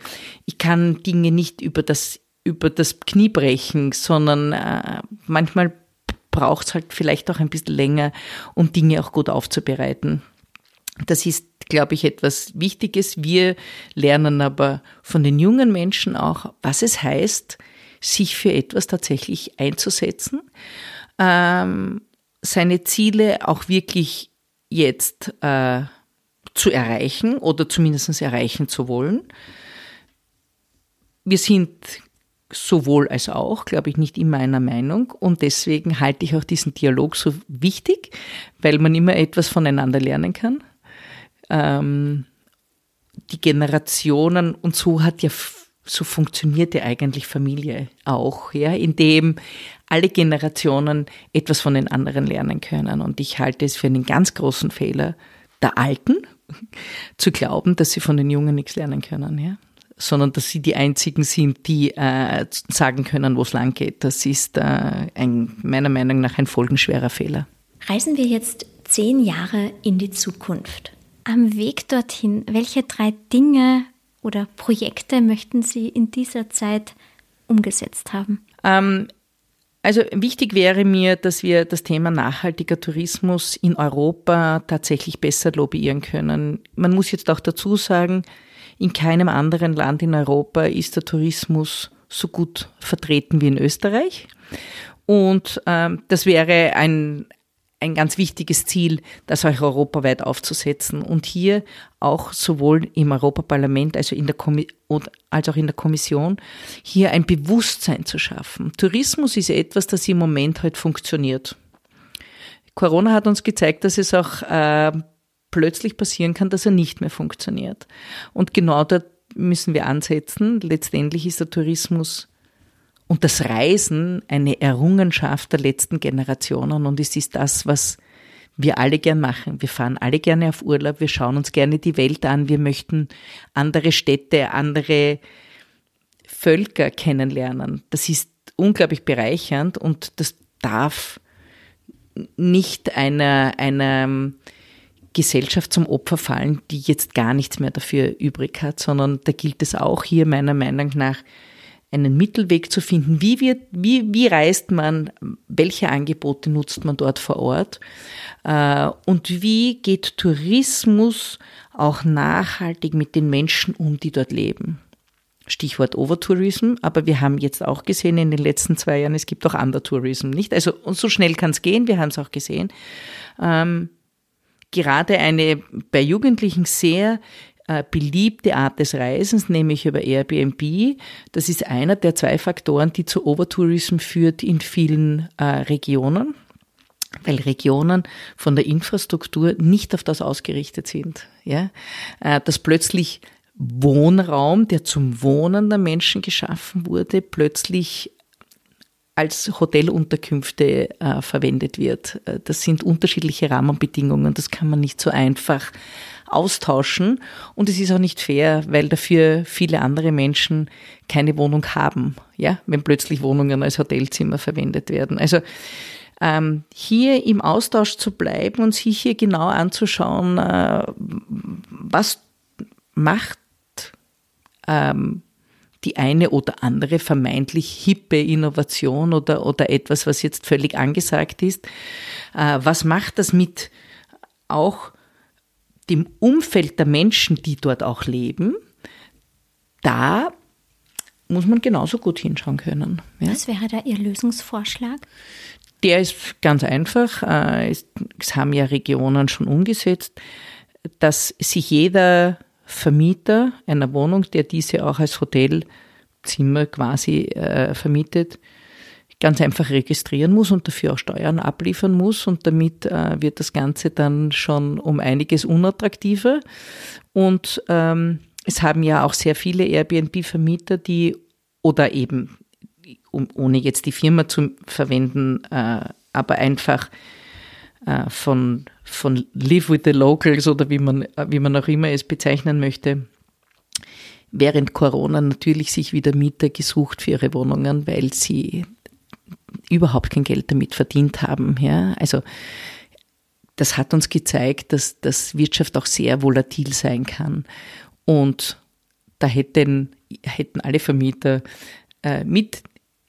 ich kann Dinge nicht über das über das Knie brechen, sondern äh, manchmal braucht es halt vielleicht auch ein bisschen länger, um Dinge auch gut aufzubereiten. Das ist glaube ich, etwas Wichtiges. Wir lernen aber von den jungen Menschen auch, was es heißt, sich für etwas tatsächlich einzusetzen, ähm, seine Ziele auch wirklich jetzt äh, zu erreichen oder zumindest erreichen zu wollen. Wir sind sowohl als auch, glaube ich, nicht immer einer Meinung. Und deswegen halte ich auch diesen Dialog so wichtig, weil man immer etwas voneinander lernen kann ähm, die Generationen und so hat ja so funktionierte eigentlich Familie auch, ja, indem alle Generationen etwas von den anderen lernen können. Und ich halte es für einen ganz großen Fehler der Alten, zu glauben, dass sie von den Jungen nichts lernen können, ja sondern dass sie die einzigen sind, die äh, sagen können, wo es lang geht. Das ist äh, ein, meiner Meinung nach ein folgenschwerer Fehler. Reisen wir jetzt zehn Jahre in die Zukunft. Am Weg dorthin, welche drei Dinge oder Projekte möchten Sie in dieser Zeit umgesetzt haben? Ähm, also wichtig wäre mir, dass wir das Thema nachhaltiger Tourismus in Europa tatsächlich besser lobbyieren können. Man muss jetzt auch dazu sagen, in keinem anderen Land in Europa ist der Tourismus so gut vertreten wie in Österreich. Und ähm, das wäre ein, ein ganz wichtiges Ziel, das auch europaweit aufzusetzen und hier auch sowohl im Europaparlament also in der als auch in der Kommission hier ein Bewusstsein zu schaffen. Tourismus ist etwas, das im Moment halt funktioniert. Corona hat uns gezeigt, dass es auch äh, plötzlich passieren kann, dass er nicht mehr funktioniert. Und genau dort müssen wir ansetzen. Letztendlich ist der Tourismus und das Reisen eine Errungenschaft der letzten Generationen und es ist das, was wir alle gern machen. Wir fahren alle gerne auf Urlaub, wir schauen uns gerne die Welt an, wir möchten andere Städte, andere Völker kennenlernen. Das ist unglaublich bereichernd und das darf nicht einer, einer Gesellschaft zum Opfer fallen, die jetzt gar nichts mehr dafür übrig hat, sondern da gilt es auch hier meiner Meinung nach einen Mittelweg zu finden. Wie, wird, wie, wie reist man, welche Angebote nutzt man dort vor Ort äh, und wie geht Tourismus auch nachhaltig mit den Menschen um, die dort leben. Stichwort Overtourism, aber wir haben jetzt auch gesehen in den letzten zwei Jahren, es gibt auch Undertourism, nicht? Also und so schnell kann es gehen, wir haben es auch gesehen. Ähm, gerade eine bei Jugendlichen sehr beliebte Art des Reisens, nämlich über Airbnb. Das ist einer der zwei Faktoren, die zu Overtourism führt in vielen äh, Regionen, weil Regionen von der Infrastruktur nicht auf das ausgerichtet sind. Ja, äh, dass plötzlich Wohnraum, der zum Wohnen der Menschen geschaffen wurde, plötzlich als Hotelunterkünfte äh, verwendet wird. Äh, das sind unterschiedliche Rahmenbedingungen, das kann man nicht so einfach austauschen und es ist auch nicht fair, weil dafür viele andere Menschen keine Wohnung haben, ja, wenn plötzlich Wohnungen als Hotelzimmer verwendet werden. Also ähm, hier im Austausch zu bleiben und sich hier genau anzuschauen, äh, was macht ähm, die eine oder andere vermeintlich hippe Innovation oder, oder etwas, was jetzt völlig angesagt ist. Äh, was macht das mit auch dem Umfeld der Menschen, die dort auch leben? Da muss man genauso gut hinschauen können. Ja? Was wäre da Ihr Lösungsvorschlag? Der ist ganz einfach. Äh, es haben ja Regionen schon umgesetzt, dass sich jeder Vermieter einer Wohnung, der diese auch als Hotelzimmer quasi äh, vermietet, ganz einfach registrieren muss und dafür auch Steuern abliefern muss und damit äh, wird das Ganze dann schon um einiges unattraktiver. Und ähm, es haben ja auch sehr viele Airbnb-Vermieter, die oder eben, um, ohne jetzt die Firma zu verwenden, äh, aber einfach äh, von, von Live with the Locals oder wie man, wie man auch immer es bezeichnen möchte, während Corona natürlich sich wieder Mieter gesucht für ihre Wohnungen, weil sie überhaupt kein Geld damit verdient haben. Ja? Also das hat uns gezeigt, dass, dass Wirtschaft auch sehr volatil sein kann. Und da hätten, hätten alle Vermieter äh, mit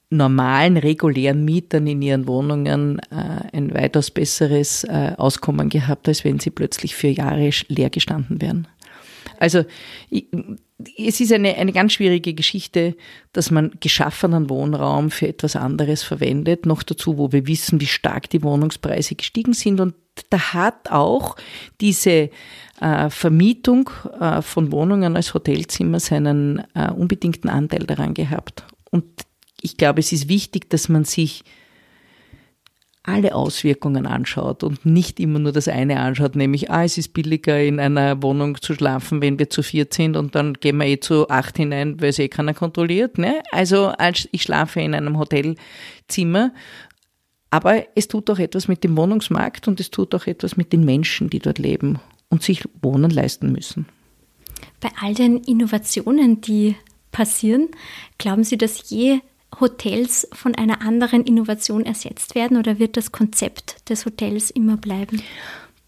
normalen, regulären Mietern in ihren Wohnungen äh, ein weitaus besseres äh, Auskommen gehabt, als wenn sie plötzlich für Jahre leer gestanden wären. Also es ist eine, eine ganz schwierige Geschichte, dass man geschaffenen Wohnraum für etwas anderes verwendet. Noch dazu, wo wir wissen, wie stark die Wohnungspreise gestiegen sind. Und da hat auch diese äh, Vermietung äh, von Wohnungen als Hotelzimmer seinen äh, unbedingten Anteil daran gehabt. Und ich glaube, es ist wichtig, dass man sich alle Auswirkungen anschaut und nicht immer nur das eine anschaut, nämlich, ah, es ist billiger in einer Wohnung zu schlafen, wenn wir zu viert sind und dann gehen wir eh zu acht hinein, weil es eh keiner kontrolliert. Ne? Also als ich schlafe in einem Hotelzimmer, aber es tut auch etwas mit dem Wohnungsmarkt und es tut auch etwas mit den Menschen, die dort leben. und sich Wohnen leisten müssen. Bei all den Innovationen, die passieren, glauben Sie, dass je Hotels von einer anderen Innovation ersetzt werden oder wird das Konzept des Hotels immer bleiben?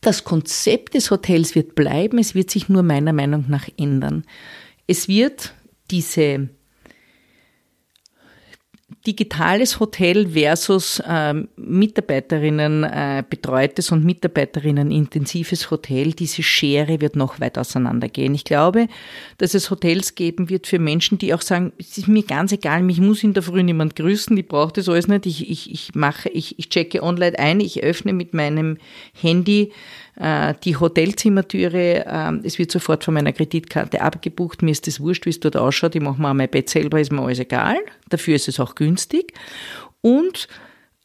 Das Konzept des Hotels wird bleiben, es wird sich nur meiner Meinung nach ändern. Es wird diese digitales Hotel versus äh, Mitarbeiterinnen äh, betreutes und Mitarbeiterinnen intensives Hotel, diese Schere wird noch weit auseinandergehen. Ich glaube, dass es Hotels geben wird für Menschen, die auch sagen, es ist mir ganz egal, mich muss in der Früh niemand grüßen, ich brauche das alles nicht, ich, ich, ich mache, ich, ich checke online ein, ich öffne mit meinem Handy die Hotelzimmertüre, äh, es wird sofort von meiner Kreditkarte abgebucht, mir ist das wurscht, wie es dort ausschaut, ich mache mir mein Bett selber, ist mir alles egal, dafür ist es auch günstig. Und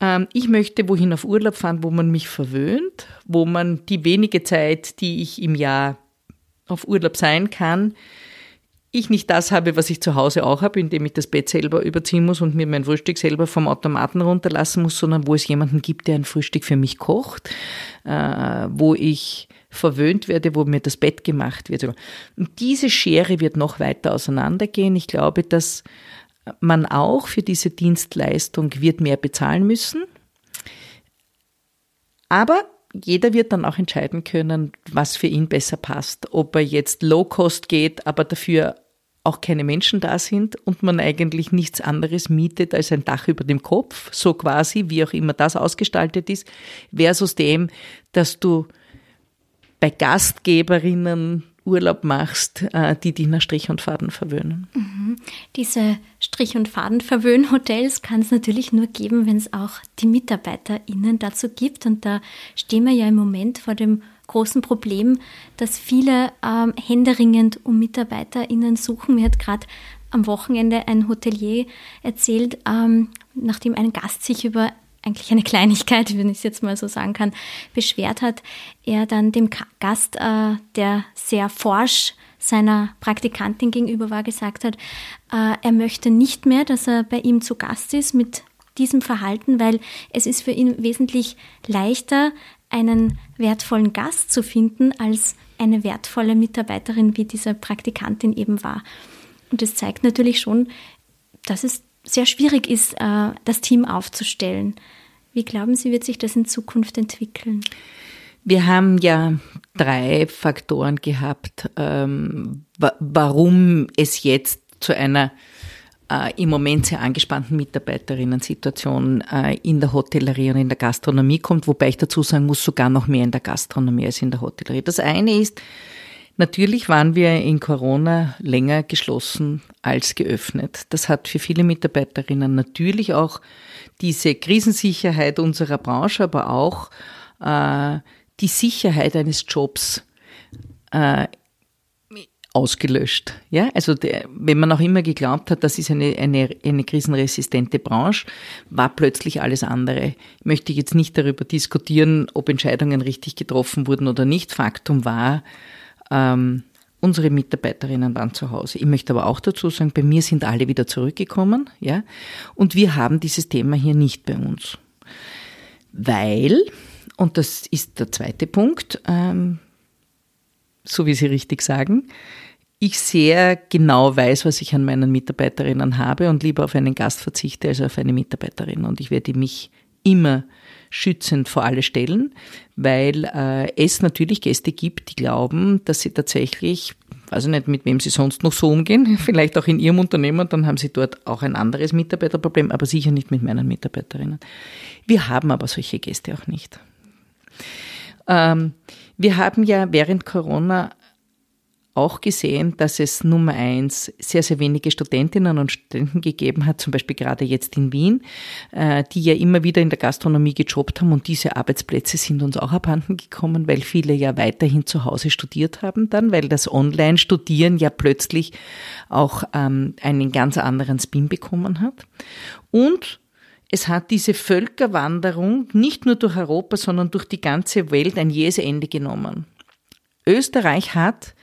ähm, ich möchte wohin auf Urlaub fahren, wo man mich verwöhnt, wo man die wenige Zeit, die ich im Jahr auf Urlaub sein kann, ich nicht das habe, was ich zu Hause auch habe, indem ich das Bett selber überziehen muss und mir mein Frühstück selber vom Automaten runterlassen muss, sondern wo es jemanden gibt, der ein Frühstück für mich kocht, äh, wo ich verwöhnt werde, wo mir das Bett gemacht wird. Und diese Schere wird noch weiter auseinandergehen. Ich glaube, dass man auch für diese Dienstleistung wird mehr bezahlen müssen. Aber jeder wird dann auch entscheiden können, was für ihn besser passt. Ob er jetzt Low Cost geht, aber dafür auch keine Menschen da sind und man eigentlich nichts anderes mietet als ein Dach über dem Kopf, so quasi, wie auch immer das ausgestaltet ist, versus dem, dass du bei Gastgeberinnen Urlaub machst, äh, die dich nach Strich und Faden verwöhnen. Mhm. Diese Strich- und Faden-Verwöhn-Hotels kann es natürlich nur geben, wenn es auch die MitarbeiterInnen dazu gibt. Und da stehen wir ja im Moment vor dem großen Problem, dass viele ähm, händeringend um MitarbeiterInnen suchen. Mir hat gerade am Wochenende ein Hotelier erzählt, ähm, nachdem ein Gast sich über eigentlich eine Kleinigkeit, wenn ich es jetzt mal so sagen kann, beschwert hat, er dann dem Gast, äh, der sehr forsch seiner Praktikantin gegenüber war, gesagt hat, äh, er möchte nicht mehr, dass er bei ihm zu Gast ist mit diesem Verhalten, weil es ist für ihn wesentlich leichter, einen wertvollen Gast zu finden, als eine wertvolle Mitarbeiterin, wie diese Praktikantin eben war. Und das zeigt natürlich schon, dass es sehr schwierig ist, äh, das Team aufzustellen. Wie glauben Sie, wird sich das in Zukunft entwickeln? Wir haben ja drei Faktoren gehabt, ähm, warum es jetzt zu einer äh, im Moment sehr angespannten Mitarbeiterinnen-Situation äh, in der Hotellerie und in der Gastronomie kommt, wobei ich dazu sagen muss, sogar noch mehr in der Gastronomie als in der Hotellerie. Das eine ist, Natürlich waren wir in Corona länger geschlossen als geöffnet. Das hat für viele Mitarbeiterinnen natürlich auch diese Krisensicherheit unserer Branche, aber auch äh, die Sicherheit eines Jobs äh, ausgelöscht. Ja, also der, wenn man auch immer geglaubt hat, das ist eine, eine, eine krisenresistente Branche, war plötzlich alles andere. Ich möchte jetzt nicht darüber diskutieren, ob Entscheidungen richtig getroffen wurden oder nicht. Faktum war, ähm, unsere Mitarbeiterinnen waren zu Hause. Ich möchte aber auch dazu sagen, bei mir sind alle wieder zurückgekommen, ja, und wir haben dieses Thema hier nicht bei uns. Weil, und das ist der zweite Punkt, ähm, so wie Sie richtig sagen, ich sehr genau weiß, was ich an meinen Mitarbeiterinnen habe und lieber auf einen Gast verzichte als auf eine Mitarbeiterin. Und ich werde mich immer schützend vor alle stellen, weil äh, es natürlich Gäste gibt, die glauben, dass sie tatsächlich, weiß ich nicht, mit wem sie sonst noch so umgehen, vielleicht auch in ihrem Unternehmen, dann haben sie dort auch ein anderes Mitarbeiterproblem, aber sicher nicht mit meinen Mitarbeiterinnen. Wir haben aber solche Gäste auch nicht. Ähm, wir haben ja während Corona auch gesehen, dass es Nummer eins sehr, sehr wenige Studentinnen und Studenten gegeben hat, zum Beispiel gerade jetzt in Wien, äh, die ja immer wieder in der Gastronomie gejobbt haben und diese Arbeitsplätze sind uns auch abhanden gekommen, weil viele ja weiterhin zu Hause studiert haben dann, weil das Online-Studieren ja plötzlich auch ähm, einen ganz anderen Spin bekommen hat. Und es hat diese Völkerwanderung nicht nur durch Europa, sondern durch die ganze Welt ein jähes Ende genommen. Österreich hat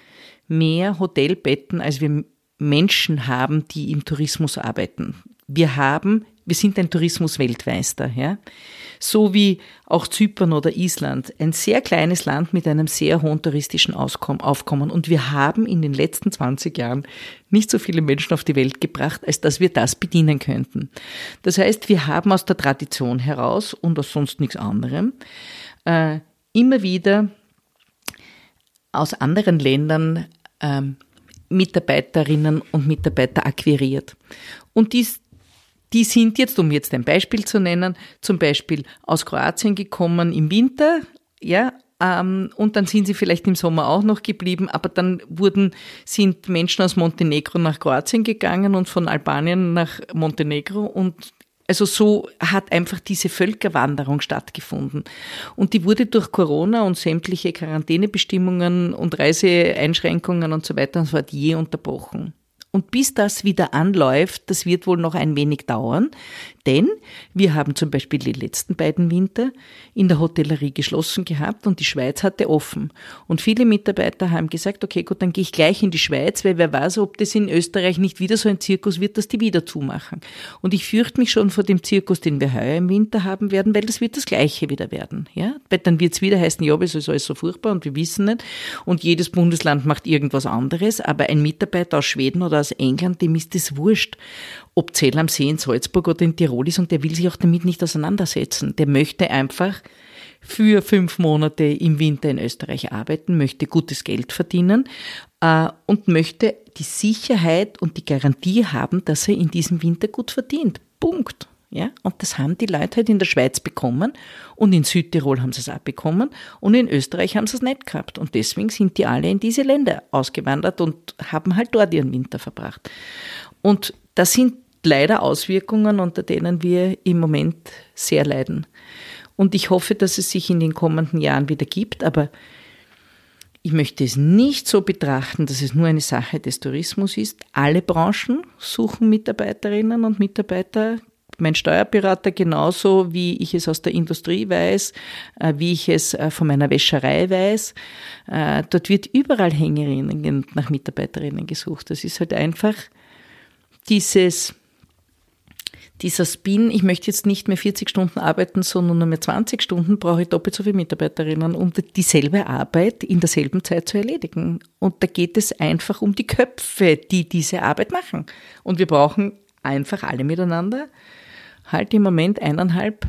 mehr Hotelbetten, als wir Menschen haben, die im Tourismus arbeiten. Wir haben wir sind ein Tourismus-Weltmeister, ja. So wie auch Zypern oder Island, ein sehr kleines Land mit einem sehr hohen touristischen Aufkommen. Und wir haben in den letzten 20 Jahren nicht so viele Menschen auf die Welt gebracht, als dass wir das bedienen könnten. Das heißt, wir haben aus der Tradition heraus und aus sonst nichts anderem äh, immer wieder aus anderen Ländern ähm, Mitarbeiterinnen und Mitarbeiter akquiriert. Und dies, die sind jetzt, um jetzt ein Beispiel zu nennen, zum Beispiel aus Kroatien gekommen im Winter, ja, ähm, und dann sind sie vielleicht im Sommer auch noch geblieben, aber dann wurden, sind Menschen aus Montenegro nach Kroatien gegangen und von Albanien nach Montenegro und also so hat einfach diese Völkerwanderung stattgefunden. Und die wurde durch Corona und sämtliche Quarantänebestimmungen und Reiseeinschränkungen und so weiter und so fort je unterbrochen. Und bis das wieder anläuft, das wird wohl noch ein wenig dauern, denn wir haben zum Beispiel die letzten beiden Winter in der Hotellerie geschlossen gehabt und die Schweiz hatte offen. Und viele Mitarbeiter haben gesagt, okay, gut, dann gehe ich gleich in die Schweiz, weil wer weiß, ob das in Österreich nicht wieder so ein Zirkus wird, dass die wieder zumachen. Und ich fürchte mich schon vor dem Zirkus, den wir heuer im Winter haben werden, weil das wird das Gleiche wieder werden. Ja? Weil dann wird es wieder heißen, ja, es ist alles so furchtbar und wir wissen nicht. Und jedes Bundesland macht irgendwas anderes, aber ein Mitarbeiter aus Schweden oder aus England, dem ist das wurscht ob Zell am See in Salzburg oder in Tirol ist und der will sich auch damit nicht auseinandersetzen. Der möchte einfach für fünf Monate im Winter in Österreich arbeiten, möchte gutes Geld verdienen äh, und möchte die Sicherheit und die Garantie haben, dass er in diesem Winter gut verdient. Punkt. Ja, und das haben die Leute halt in der Schweiz bekommen und in Südtirol haben sie es auch bekommen und in Österreich haben sie es nicht gehabt. Und deswegen sind die alle in diese Länder ausgewandert und haben halt dort ihren Winter verbracht. Und das sind leider Auswirkungen, unter denen wir im Moment sehr leiden. Und ich hoffe, dass es sich in den kommenden Jahren wieder gibt, aber ich möchte es nicht so betrachten, dass es nur eine Sache des Tourismus ist. Alle Branchen suchen Mitarbeiterinnen und Mitarbeiter. Mein Steuerberater genauso, wie ich es aus der Industrie weiß, äh, wie ich es äh, von meiner Wäscherei weiß. Äh, dort wird überall Hängerinnen nach Mitarbeiterinnen gesucht. Das ist halt einfach dieses dieser Spin, ich möchte jetzt nicht mehr 40 Stunden arbeiten, sondern nur mehr 20 Stunden, brauche ich doppelt so viele Mitarbeiterinnen, um dieselbe Arbeit in derselben Zeit zu erledigen. Und da geht es einfach um die Köpfe, die diese Arbeit machen. Und wir brauchen einfach alle miteinander halt im Moment eineinhalb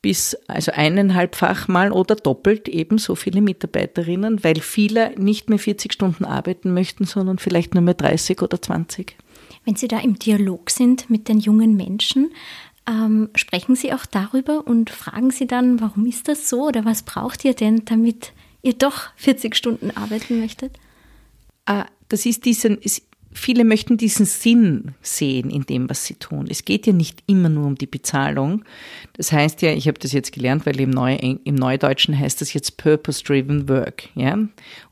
bis also eineinhalbfach mal oder doppelt eben so viele Mitarbeiterinnen, weil viele nicht mehr 40 Stunden arbeiten möchten, sondern vielleicht nur mehr 30 oder 20. Wenn Sie da im Dialog sind mit den jungen Menschen, ähm, sprechen Sie auch darüber und fragen Sie dann, warum ist das so oder was braucht ihr denn, damit ihr doch 40 Stunden arbeiten möchtet? Ah, das ist diesen, viele möchten diesen Sinn sehen in dem, was sie tun. Es geht ja nicht immer nur um die Bezahlung. Das heißt ja, ich habe das jetzt gelernt, weil im, Neu, im Neudeutschen heißt das jetzt Purpose-Driven Work, ja,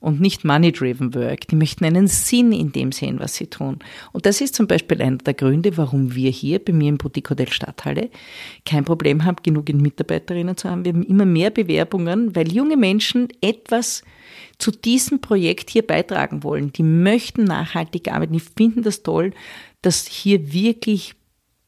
und nicht Money-Driven Work. Die möchten einen Sinn in dem sehen, was sie tun. Und das ist zum Beispiel einer der Gründe, warum wir hier bei mir im Boutique Hotel Stadthalle kein Problem haben, genug Mitarbeiterinnen zu haben. Wir haben immer mehr Bewerbungen, weil junge Menschen etwas zu diesem Projekt hier beitragen wollen. Die möchten nachhaltig arbeiten. Die finden das toll, dass hier wirklich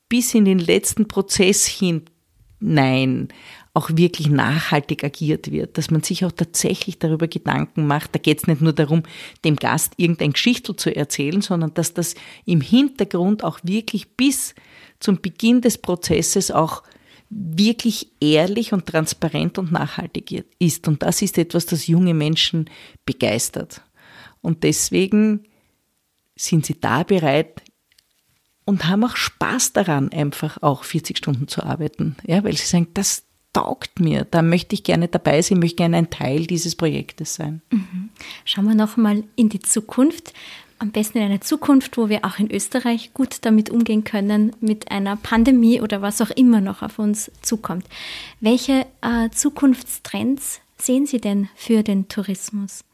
bis in den letzten Prozess hinein auch wirklich nachhaltig agiert wird, dass man sich auch tatsächlich darüber Gedanken macht. Da geht es nicht nur darum, dem Gast irgendein Geschichtel zu erzählen, sondern dass das im Hintergrund auch wirklich bis zum Beginn des Prozesses auch wirklich ehrlich und transparent und nachhaltig ist. Und das ist etwas, das junge Menschen begeistert. Und deswegen sind sie da bereit und haben auch Spaß daran, einfach auch 40 Stunden zu arbeiten. Ja, weil sie sagen, das taugt mir, da möchte ich gerne dabei sein, möchte gerne ein Teil dieses Projektes sein. Mhm. Schauen wir noch mal in die Zukunft am besten in eine Zukunft, wo wir auch in Österreich gut damit umgehen können, mit einer Pandemie oder was auch immer noch auf uns zukommt. Welche äh, Zukunftstrends sehen Sie denn für den Tourismus?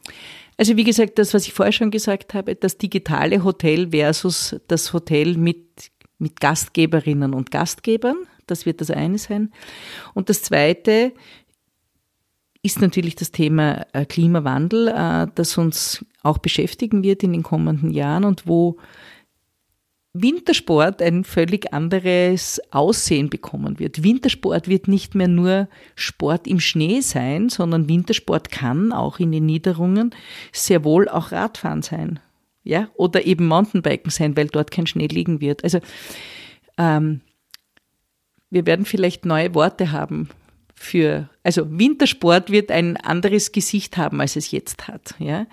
Also wie gesagt, das, was ich vorher schon gesagt habe, das digitale Hotel versus das Hotel mit, mit Gastgeberinnen und Gastgebern, das wird das eine sein. Und das zweite ist natürlich das Thema äh, Klimawandel, äh, das uns auch beschäftigen wird in den kommenden Jahren und wo Wintersport ein völlig anderes Aussehen bekommen wird. Wintersport wird nicht mehr nur Sport im Schnee sein, sondern Wintersport kann auch in den Niederungen sehr wohl auch Radfahren sein. Ja, oder eben Mountainbiken sein, weil dort kein Schnee liegen wird. Also ähm, wir werden vielleicht neue Worte haben für, also Wintersport wird ein anderes Gesicht haben, als es jetzt hat. Ja?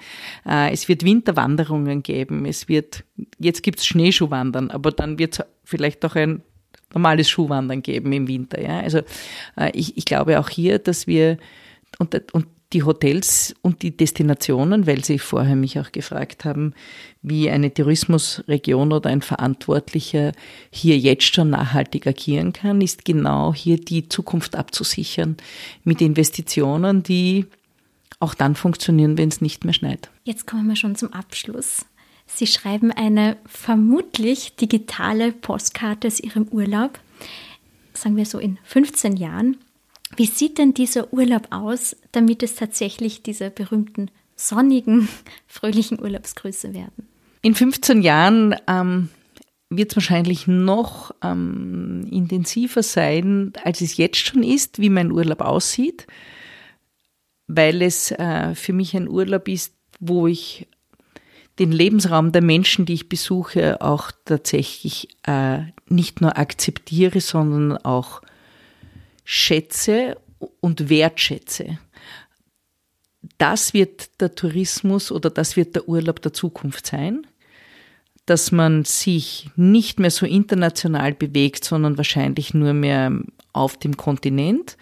Äh, es wird Winterwanderungen geben, es wird, jetzt gibt's Schneeschuhwandern, aber dann wird es vielleicht auch ein normales Schuhwandern geben im Winter. Ja? Also äh, ich, ich glaube auch hier, dass wir, und, und die Hotels und die Destinationen, weil Sie vorher mich auch gefragt haben, wie eine Tourismusregion oder ein Verantwortlicher hier jetzt schon nachhaltig agieren kann, ist genau hier die Zukunft abzusichern mit Investitionen, die auch dann funktionieren, wenn es nicht mehr schneit. Jetzt kommen wir schon zum Abschluss. Sie schreiben eine vermutlich digitale Postkarte aus Ihrem Urlaub, sagen wir so in 15 Jahren. Wie sieht denn dieser Urlaub aus, damit es tatsächlich diese berühmten sonnigen, fröhlichen Urlaubsgrüße werden? In 15 Jahren ähm, wird es wahrscheinlich noch ähm, intensiver sein, als es jetzt schon ist, wie mein Urlaub aussieht, weil es äh, für mich ein Urlaub ist, wo ich den Lebensraum der Menschen, die ich besuche, auch tatsächlich äh, nicht nur akzeptiere, sondern auch schätze und wertschätze. Das wird der Tourismus oder das wird der Urlaub der Zukunft sein, dass man sich nicht mehr so international bewegt, sondern wahrscheinlich nur mehr auf dem Kontinent,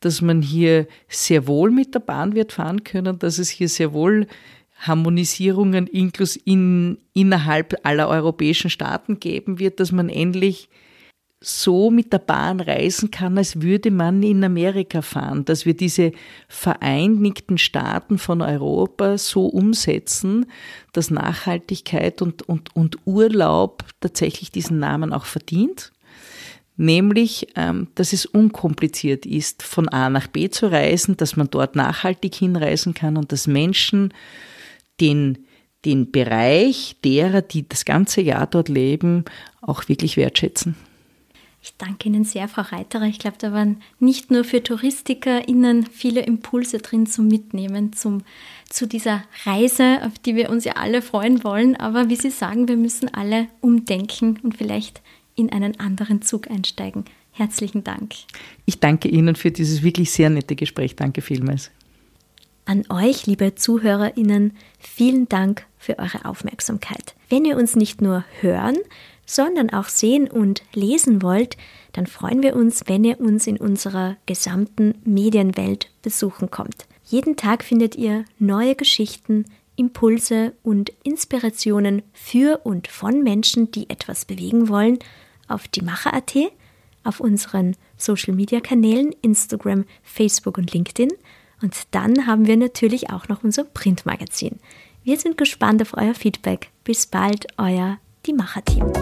dass man hier sehr wohl mit der Bahn wird fahren können, dass es hier sehr wohl Harmonisierungen inklus in, innerhalb aller europäischen Staaten geben wird, dass man endlich so mit der Bahn reisen kann, als würde man in Amerika fahren, dass wir diese vereinigten Staaten von Europa so umsetzen, dass Nachhaltigkeit und, und, und Urlaub tatsächlich diesen Namen auch verdient. Nämlich, ähm, dass es unkompliziert ist, von A nach B zu reisen, dass man dort nachhaltig hinreisen kann und dass Menschen den, den Bereich derer, die das ganze Jahr dort leben, auch wirklich wertschätzen. Ich danke Ihnen sehr, Frau Reiterer. Ich glaube, da waren nicht nur für TouristikerInnen viele Impulse drin zum Mitnehmen, zum, zu dieser Reise, auf die wir uns ja alle freuen wollen. Aber wie Sie sagen, wir müssen alle umdenken und vielleicht in einen anderen Zug einsteigen. Herzlichen Dank. Ich danke Ihnen für dieses wirklich sehr nette Gespräch. Danke vielmals. An euch, liebe ZuhörerInnen, vielen Dank für eure Aufmerksamkeit. Wenn ihr uns nicht nur hören, sondern auch sehen und lesen wollt, dann freuen wir uns, wenn ihr uns in unserer gesamten Medienwelt besuchen kommt. Jeden Tag findet ihr neue Geschichten, Impulse und Inspirationen für und von Menschen, die etwas bewegen wollen, auf die Macher.at, auf unseren Social Media Kanälen Instagram, Facebook und LinkedIn. Und dann haben wir natürlich auch noch unser Printmagazin. Wir sind gespannt auf euer Feedback. Bis bald, euer die Macher-Team.